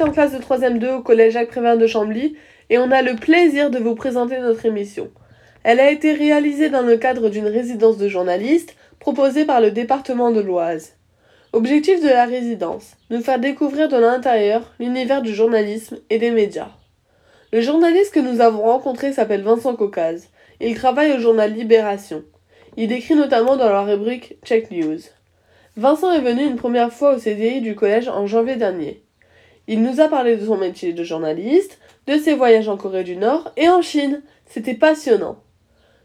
En classe de 3ème 2 au collège Jacques Prévert de Chambly et on a le plaisir de vous présenter notre émission. Elle a été réalisée dans le cadre d'une résidence de journalistes proposée par le département de l'Oise. Objectif de la résidence nous faire découvrir de l'intérieur l'univers du journalisme et des médias. Le journaliste que nous avons rencontré s'appelle Vincent Caucase. Il travaille au journal Libération. Il écrit notamment dans la rubrique Check News. Vincent est venu une première fois au CDI du collège en janvier dernier. Il nous a parlé de son métier de journaliste, de ses voyages en Corée du Nord et en Chine. C'était passionnant.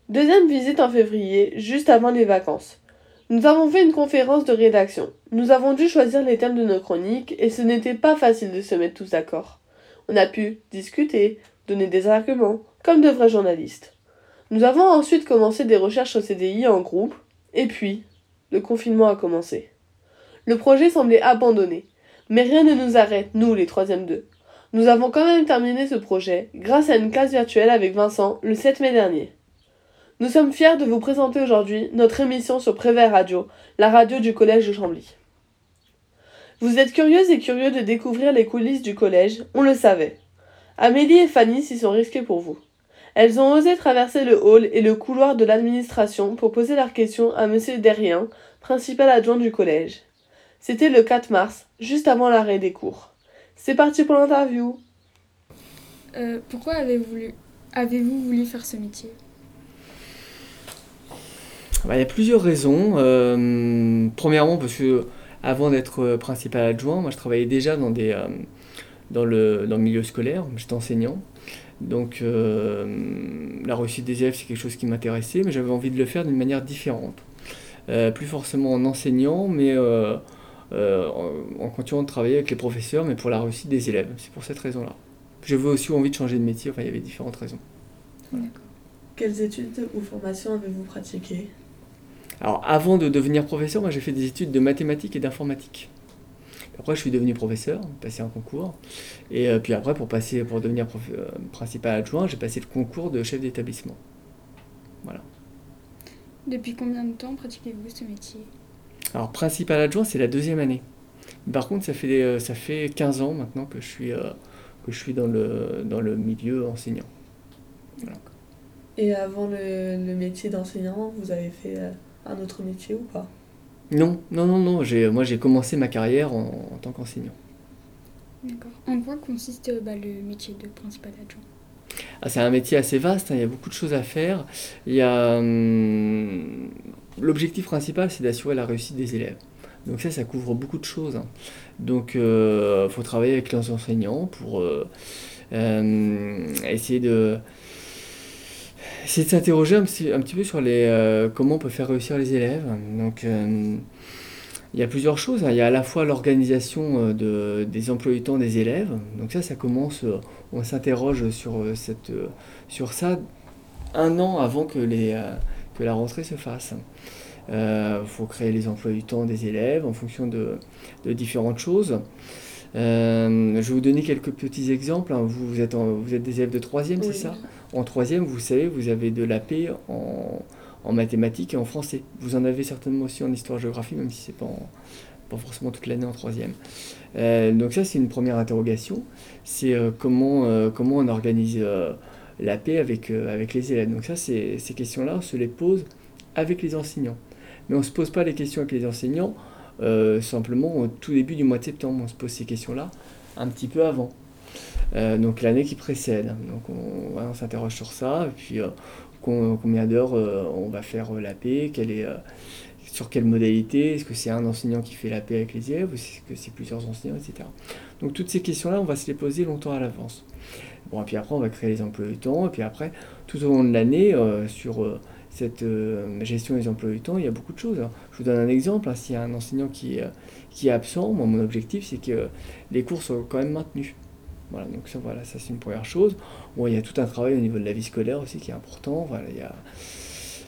Deuxième visite en février, juste avant les vacances. Nous avons fait une conférence de rédaction. Nous avons dû choisir les thèmes de nos chroniques et ce n'était pas facile de se mettre tous d'accord. On a pu discuter, donner des arguments, comme de vrais journalistes. Nous avons ensuite commencé des recherches au CDI en groupe, et puis, le confinement a commencé. Le projet semblait abandonné, mais rien ne nous arrête, nous les troisième deux. Nous avons quand même terminé ce projet grâce à une classe virtuelle avec Vincent le 7 mai dernier. Nous sommes fiers de vous présenter aujourd'hui notre émission sur Prévert Radio, la radio du collège de Chambly. Vous êtes curieuses et curieux de découvrir les coulisses du collège, on le savait. Amélie et Fanny s'y sont risquées pour vous. Elles ont osé traverser le hall et le couloir de l'administration pour poser leurs questions à monsieur Derrien, principal adjoint du collège. C'était le 4 mars, juste avant l'arrêt des cours. C'est parti pour l'interview. Euh, pourquoi avez-vous voulu, avez voulu faire ce métier? Bah, Il y a plusieurs raisons. Euh, premièrement, parce que avant d'être principal adjoint, moi je travaillais déjà dans, des, euh, dans, le, dans le milieu scolaire, j'étais enseignant. Donc euh, la réussite des élèves, c'est quelque chose qui m'intéressait, mais j'avais envie de le faire d'une manière différente. Euh, plus forcément en enseignant, mais euh, en, continuant de travailler avec les professeurs, mais pour la réussite des élèves. C'est pour cette raison-là. J'avais aussi envie de changer de métier, enfin il y avait différentes raisons. Quelles études ou formations avez-vous pratiquées? Alors avant de devenir professeur, moi j'ai fait des études de mathématiques et d'informatique. Après, je suis devenu professeur, passé un concours. Et euh, puis après, pour, passer, pour devenir euh, principal adjoint, j'ai passé le concours de chef d'établissement. Voilà. Depuis combien de temps pratiquez-vous ce métier? Alors, principal adjoint, c'est la deuxième année. Par contre, ça fait, euh, ça fait 15 ans maintenant que je suis, que je suis dans, le, dans le milieu enseignant. Et avant le, le métier d'enseignant, vous avez fait un autre métier ou pas? Non, non, non, non. J'ai, moi, j'ai commencé ma carrière en, tant qu'enseignant. D'accord. En quoi consiste euh, bah, le métier de principal adjoint? Ah, C'est un métier assez vaste, hein. il y a beaucoup de choses à faire. Il y a, hum, l'objectif principal, c'est d'assurer la réussite des élèves. Donc ça, ça couvre beaucoup de choses. Hein. Donc il euh, faut travailler avec les enseignants pour euh, essayer de de s'interroger un, petit peu sur les, euh, comment on peut faire réussir les élèves. Donc, euh, il y a plusieurs choses. Hein. Il y a à la fois l'organisation euh, de, des emplois du temps des élèves. Donc ça, ça commence, on s'interroge sur, cette, sur ça un an avant que, les, que la rentrée se fasse. Il faut créer les emplois du temps des élèves en fonction de, de différentes choses. je vais vous donner quelques petits exemples. Hein. Vous, vous, êtes vous êtes des élèves de troisième, c'est ça? En troisième, vous savez, vous avez de la paix en, mathématiques et en français. Vous en avez certainement aussi en histoire-géographie, même si c'est pas, pas forcément toute l'année en troisième. Euh, donc ça, c'est une première interrogation. C'est euh, comment, euh, comment on organise la paix avec, avec les élèves. Donc ça, ces questions-là, on se les pose avec les enseignants. Mais on ne se pose pas les questions avec les enseignants simplement au tout début du mois de septembre. On se pose ces questions-là un petit peu avant. Euh, donc l'année qui précède. Donc on, s'interroge sur ça, et puis euh, combien d'heures euh, on va faire la paix, quelle est, sur quelle modalité, est-ce que c'est un enseignant qui fait la paix avec les élèves, ou est-ce que c'est plusieurs enseignants, etc. Donc toutes ces questions-là, on va se les poser longtemps à l'avance. Bon, et puis après, on va créer les emplois du temps, et puis après, tout au long de l'année, sur cette gestion des emplois du temps, il y a beaucoup de choses. Je vous donne un exemple, hein. s'il y a un enseignant qui, qui est absent, mon objectif, c'est que les cours soient quand même maintenus. Voilà, donc ça, voilà, ça c'est une première chose. Bon, il y a tout un travail au niveau de la vie scolaire aussi qui est important. Voilà, il y a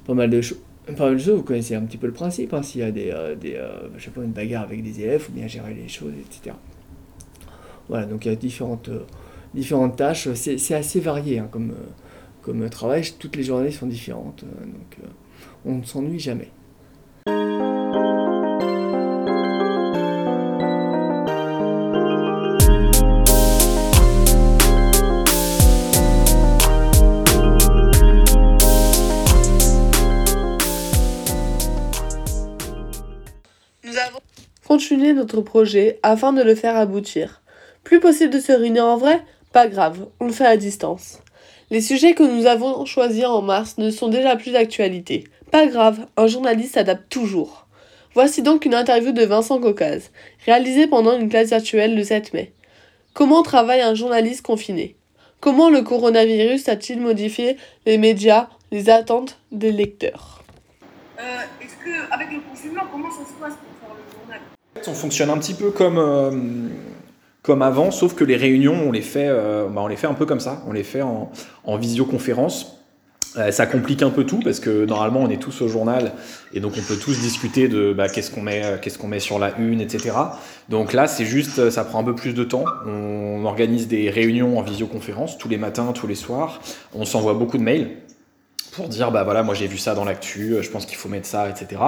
pas mal de choses. De choses, vous connaissez un petit peu le principe, hein, s'il y a des, euh, des euh, je sais pas, une bagarre avec des élèves, faut bien gérer les choses, etc. Voilà, donc il y a différentes, euh, tâches, c'est assez varié hein, comme, comme travail, toutes les journées sont différentes, donc on ne s'ennuie jamais. Continuer notre projet afin de le faire aboutir. Plus possible de se réunir en vrai? Pas grave, on le fait à distance. Les sujets que nous avons choisis en mars ne sont déjà plus d'actualité. Pas grave, un journaliste s'adapte toujours. Voici donc une interview de Vincent Caucase, réalisée pendant une classe virtuelle le 7 mai. Comment travaille un journaliste confiné? Comment le coronavirus a-t-il modifié les médias, les attentes des lecteurs? Est-ce que avec le confinement, comment ça se passe pour faire le journal? On fonctionne un petit peu comme euh, comme avant, sauf que les réunions, on les fait, euh, bah, on les fait un peu comme ça, on les fait en, en visioconférence. Euh, ça complique un peu tout parce que normalement on est tous au journal et donc on peut tous discuter de bah, qu'est-ce qu'on met, euh, qu'est-ce qu'on met sur la une, etc. Donc là c'est juste, ça prend un peu plus de temps. On organise des réunions en visioconférence tous les matins, tous les soirs. On s'envoie beaucoup de mails pour dire bah voilà moi j'ai vu ça dans l'actu, je pense qu'il faut mettre ça, etc.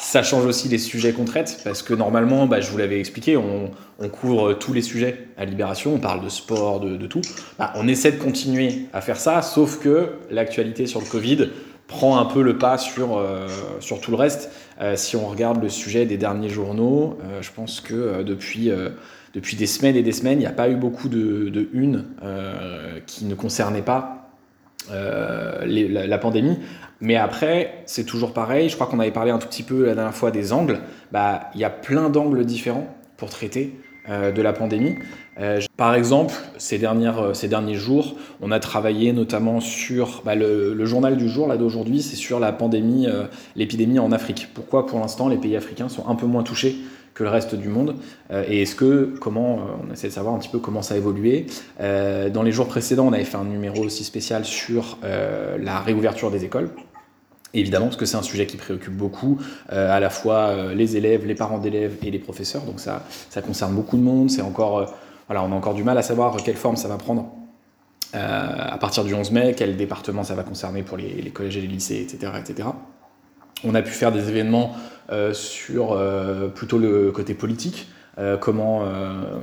Ça change aussi les sujets qu'on traite parce que normalement, bah, je vous l'avais expliqué, on, couvre tous les sujets à Libération, on parle de sport, de, tout. Bah, on essaie de continuer à faire ça, sauf que l'actualité sur le Covid prend un peu le pas sur, euh, sur tout le reste. Euh, si on regarde le sujet des derniers journaux, euh, je pense que euh, depuis, euh, depuis des semaines et des semaines, il n'y a pas eu beaucoup de, une euh, qui ne concernaient pas euh, la, pandémie. Mais après, c'est toujours pareil. Je crois qu'on avait parlé un tout petit peu la dernière fois des angles. Bah, il y a plein d'angles différents pour traiter euh, de la pandémie. Euh, par exemple, ces, dernières, ces derniers jours, on a travaillé notamment sur bah, le, le, journal du jour là d'aujourd'hui, c'est sur la pandémie, l'épidémie en Afrique. Pourquoi pour l'instant les pays africains sont un peu moins touchés que le reste du monde. Euh, et est-ce que comment euh, on essaie de savoir un petit peu comment ça a évolué. Euh, dans les jours précédents on avait fait un numéro aussi spécial sur la réouverture des écoles. Évidemment parce que c'est un sujet qui préoccupe beaucoup à la fois les élèves les parents d'élèves et les professeurs. Donc ça ça concerne beaucoup de monde. C'est encore voilà on a encore du mal à savoir quelle forme ça va prendre à partir du 11 mai quel département ça va concerner pour les, les collèges et les lycées etc etc on a pu faire des événements sur euh, plutôt le côté politique, euh, comment,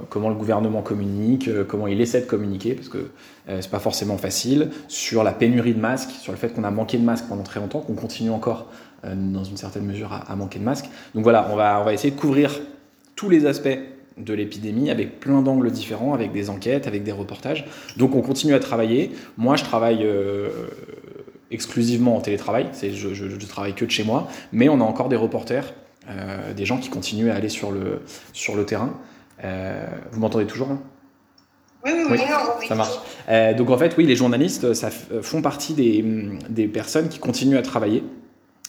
comment le gouvernement communique, comment il essaie de communiquer, parce que c'est pas forcément facile, sur la pénurie de masques, sur le fait qu'on a manqué de masques pendant très longtemps, qu'on continue encore dans une certaine mesure à, à, manquer de masques. Donc voilà, on va, on va essayer de couvrir tous les aspects de l'épidémie avec plein d'angles différents, avec des enquêtes, avec des reportages. Donc on continue à travailler. Moi, je travaille euh, exclusivement en télétravail, je, je, je, travaille que de chez moi, mais on a encore des reporters, euh, des gens qui continuent à aller sur le, sur le terrain. Euh, vous m'entendez toujours là oui, oui, oui, oui, ça marche. Euh, donc en fait, oui, les journalistes ça font partie des, des personnes qui continuent à travailler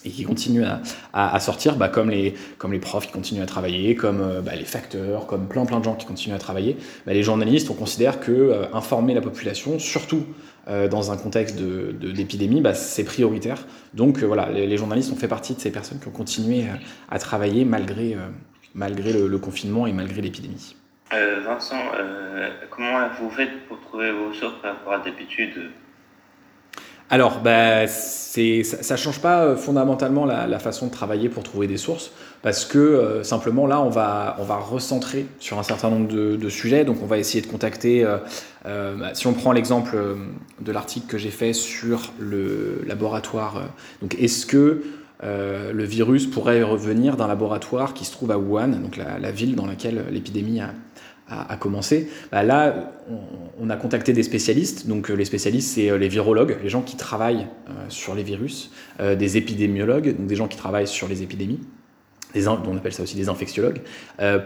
et qui continuent à, sortir, bah, comme, les, comme les profs qui continuent à travailler, comme euh, bah, les facteurs, comme plein plein de gens qui continuent à travailler. Bah, les journalistes, on considère que euh, informer la population, surtout euh, dans un contexte d'épidémie, de, bah, c'est prioritaire. Donc voilà, les, journalistes ont fait partie de ces personnes qui ont continué à, travailler malgré, malgré le, confinement et malgré l'épidémie. Vincent, comment vous faites pour trouver vos sources par rapport à d'habitude alors, bah, ça ne change pas fondamentalement la, façon de travailler pour trouver des sources, parce que euh, simplement là, on va, recentrer sur un certain nombre de, sujets. Donc, on va essayer de contacter. Euh, euh, si on prend l'exemple de l'article que j'ai fait sur le laboratoire, donc est-ce que euh, le virus pourrait revenir d'un laboratoire qui se trouve à Wuhan, donc la ville dans laquelle l'épidémie a, a commencé, bah là, on, a contacté des spécialistes. Donc, euh, les spécialistes, c'est euh, les virologues, les gens qui travaillent euh, sur les virus, des épidémiologues, donc des gens qui travaillent sur les épidémies. Des, on appelle ça aussi des infectiologues,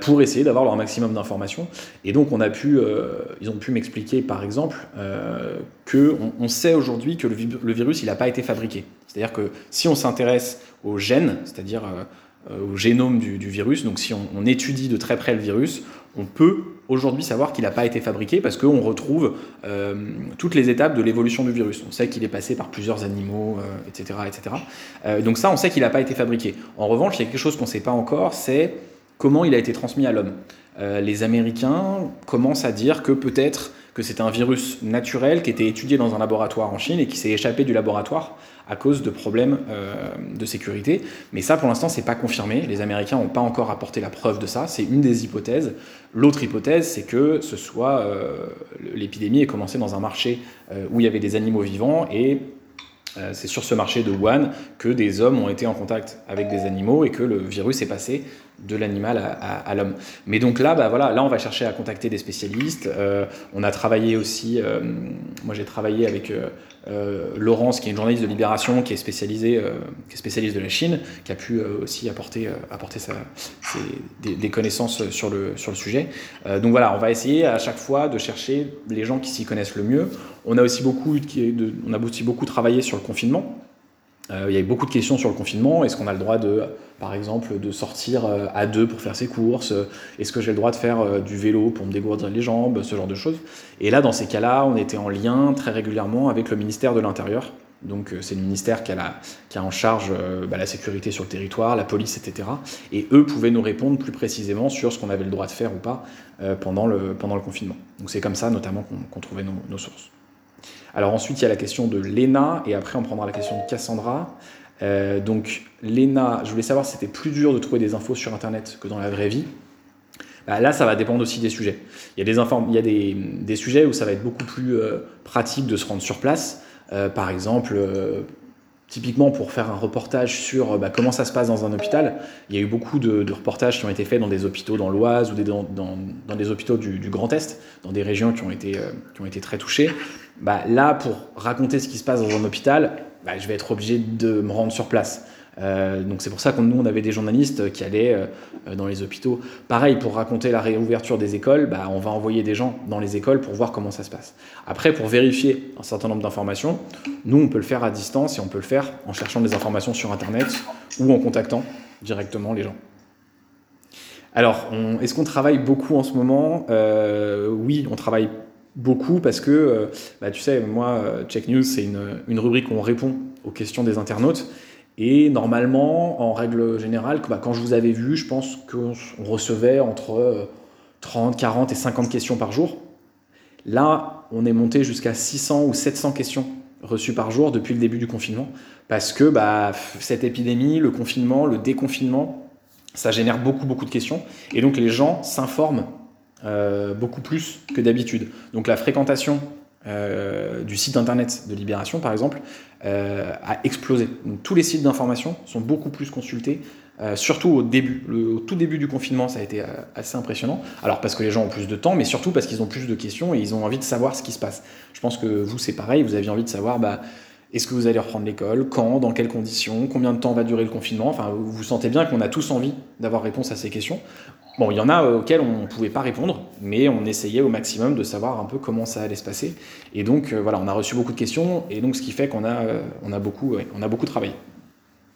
pour essayer d'avoir leur maximum d'informations. Et donc, on a pu, ils ont pu m'expliquer, par exemple, euh, que on, sait aujourd'hui que le, virus, il n'a pas été fabriqué. C'est-à-dire que si on s'intéresse aux gènes, c'est-à-dire au génome du, virus, donc si on, étudie de très près le virus, on peut aujourd'hui savoir qu'il n'a pas été fabriqué parce qu'on retrouve euh, toutes les étapes de l'évolution du virus. On sait qu'il est passé par plusieurs animaux, euh, etc. etc. Euh, donc ça, on sait qu'il n'a pas été fabriqué. En revanche, il y a quelque chose qu'on ne sait pas encore, c'est comment il a été transmis à l'homme. Euh, les Américains commencent à dire que peut-être que c'est un virus naturel qui était étudié dans un laboratoire en Chine et qui s'est échappé du laboratoire à cause de problèmes euh, de sécurité. Mais ça, pour l'instant, c'est pas confirmé. Les Américains n'ont pas encore apporté la preuve de ça. C'est une des hypothèses. L'autre hypothèse, c'est que ce soit euh, l'épidémie ait commencé dans un marché euh, où il y avait des animaux vivants et c'est sur ce marché de Wuhan que des hommes ont été en contact avec des animaux et que le virus est passé de l'animal à, l'homme. Mais donc là, bah voilà, là on va chercher à contacter des spécialistes. Euh, on a travaillé aussi, euh, moi j'ai travaillé avec euh, Laurence, qui est une journaliste de Libération, qui est spécialisée, qui est spécialiste de la Chine, qui a pu aussi apporter, apporter des, connaissances sur le, sur le sujet. Donc voilà, on va essayer à chaque fois de chercher les gens qui s'y connaissent le mieux. On a aussi beaucoup, on a aussi beaucoup travaillé sur le confinement. Euh, il y a eu beaucoup de questions sur le confinement. Est-ce qu'on a le droit de, par exemple, de sortir euh, à deux pour faire ses courses? Est-ce que j'ai le droit de faire euh, du vélo pour me dégourdir les jambes? Ce genre de choses. Et là, dans ces cas-là, on était en lien très régulièrement avec le ministère de l'Intérieur. Donc, c'est le ministère qui a, en charge bah, la sécurité sur le territoire, la police, etc. Et eux pouvaient nous répondre plus précisément sur ce qu'on avait le droit de faire ou pas pendant, le, confinement. Donc, c'est comme ça, notamment, qu'on trouvait nos sources. Alors ensuite, il y a la question de Léna, et après on prendra la question de Cassandra. Euh, donc Léna, je voulais savoir si c'était plus dur de trouver des infos sur Internet que dans la vraie vie. Bah, là, ça va dépendre aussi des sujets. Il y a des, sujets où ça va être beaucoup plus euh, pratique de se rendre sur place. Euh, par exemple, typiquement pour faire un reportage sur euh, bah, comment ça se passe dans un hôpital, il y a eu beaucoup de, reportages qui ont été faits dans des hôpitaux dans l'Oise ou dans, des hôpitaux du, du Grand Est, dans des régions qui ont été, euh, qui ont été très touchées. Bah, là, pour raconter ce qui se passe dans un hôpital, bah, je vais être obligé de me rendre sur place. Euh, donc c'est pour ça que nous, on avait des journalistes qui allaient euh, dans les hôpitaux. Pareil, pour raconter la réouverture des écoles, bah, on va envoyer des gens dans les écoles pour voir comment ça se passe. Après, pour vérifier un certain nombre d'informations, nous, on peut le faire à distance et on peut le faire en cherchant des informations sur Internet ou en contactant directement les gens. Alors, est-ce qu'on travaille beaucoup en ce moment? Euh, Oui, on travaille beaucoup parce que, bah, tu sais, moi, Check News, c'est une rubrique où on répond aux questions des internautes. Et normalement, en règle générale, bah, quand je vous avais vu, je pense qu'on on recevait entre euh, 30, 40 et 50 questions par jour. Là, on est monté jusqu'à 600 ou 700 questions reçues par jour depuis le début du confinement. Parce que bah, cette épidémie, le confinement, le déconfinement, ça génère beaucoup, beaucoup de questions. Et donc les gens s'informent euh, beaucoup plus que d'habitude. Donc la fréquentation euh, du site internet de Libération, par exemple, euh, a explosé. Tous les sites d'information sont beaucoup plus consultés, euh, surtout au début. Au tout début du confinement, ça a été assez impressionnant. Alors parce que les gens ont plus de temps, mais surtout parce qu'ils ont plus de questions et ils ont envie de savoir ce qui se passe. Je pense que vous, c'est pareil, vous aviez envie de savoir... Bah, est-ce que vous allez reprendre l'école? Quand? Dans quelles conditions? Combien de temps va durer le confinement? Enfin, vous sentez bien qu'on a tous envie d'avoir réponse à ces questions. Bon, il y en a euh, auxquelles on ne pouvait pas répondre, mais on essayait au maximum de savoir un peu comment ça allait se passer. Et donc, euh, voilà, on a reçu beaucoup de questions, et donc ce qui fait qu'on a, euh, on a, beaucoup, ouais, on a beaucoup travaillé.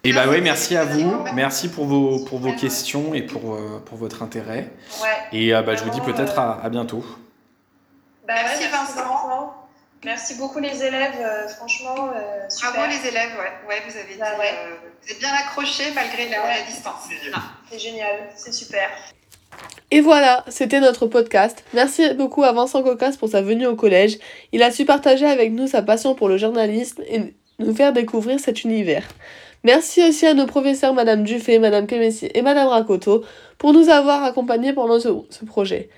Et bah oui, merci à vous, merci pour vos, pour vos questions et pour, euh, pour votre intérêt. Et euh, bah, je vous dis peut-être à, à bientôt. Bah, Merci, Vincent. Merci beaucoup les élèves, euh, franchement, euh, super. Bravo les élèves, ouais. Ouais, vous avez été, Bah ouais. euh, vous êtes bien accrochés malgré la, la distance. Ah. C'est génial, c'est super. Et voilà, c'était notre podcast. Merci beaucoup à Vincent Cocas pour sa venue au collège. Il a su partager avec nous sa passion pour le journalisme et nous faire découvrir cet univers. Merci aussi à nos professeurs Madame Dufay, Madame Kemessi et Madame Rakoto pour nous avoir accompagnés pendant ce, ce projet.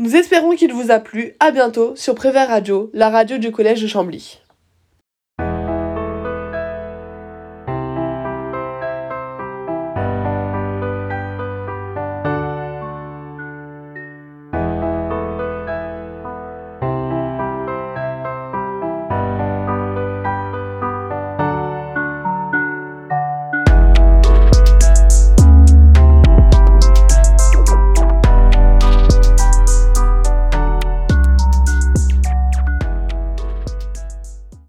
Nous espérons qu'il vous a plu. À bientôt sur Prévert Radio, la radio du collège de Chambly.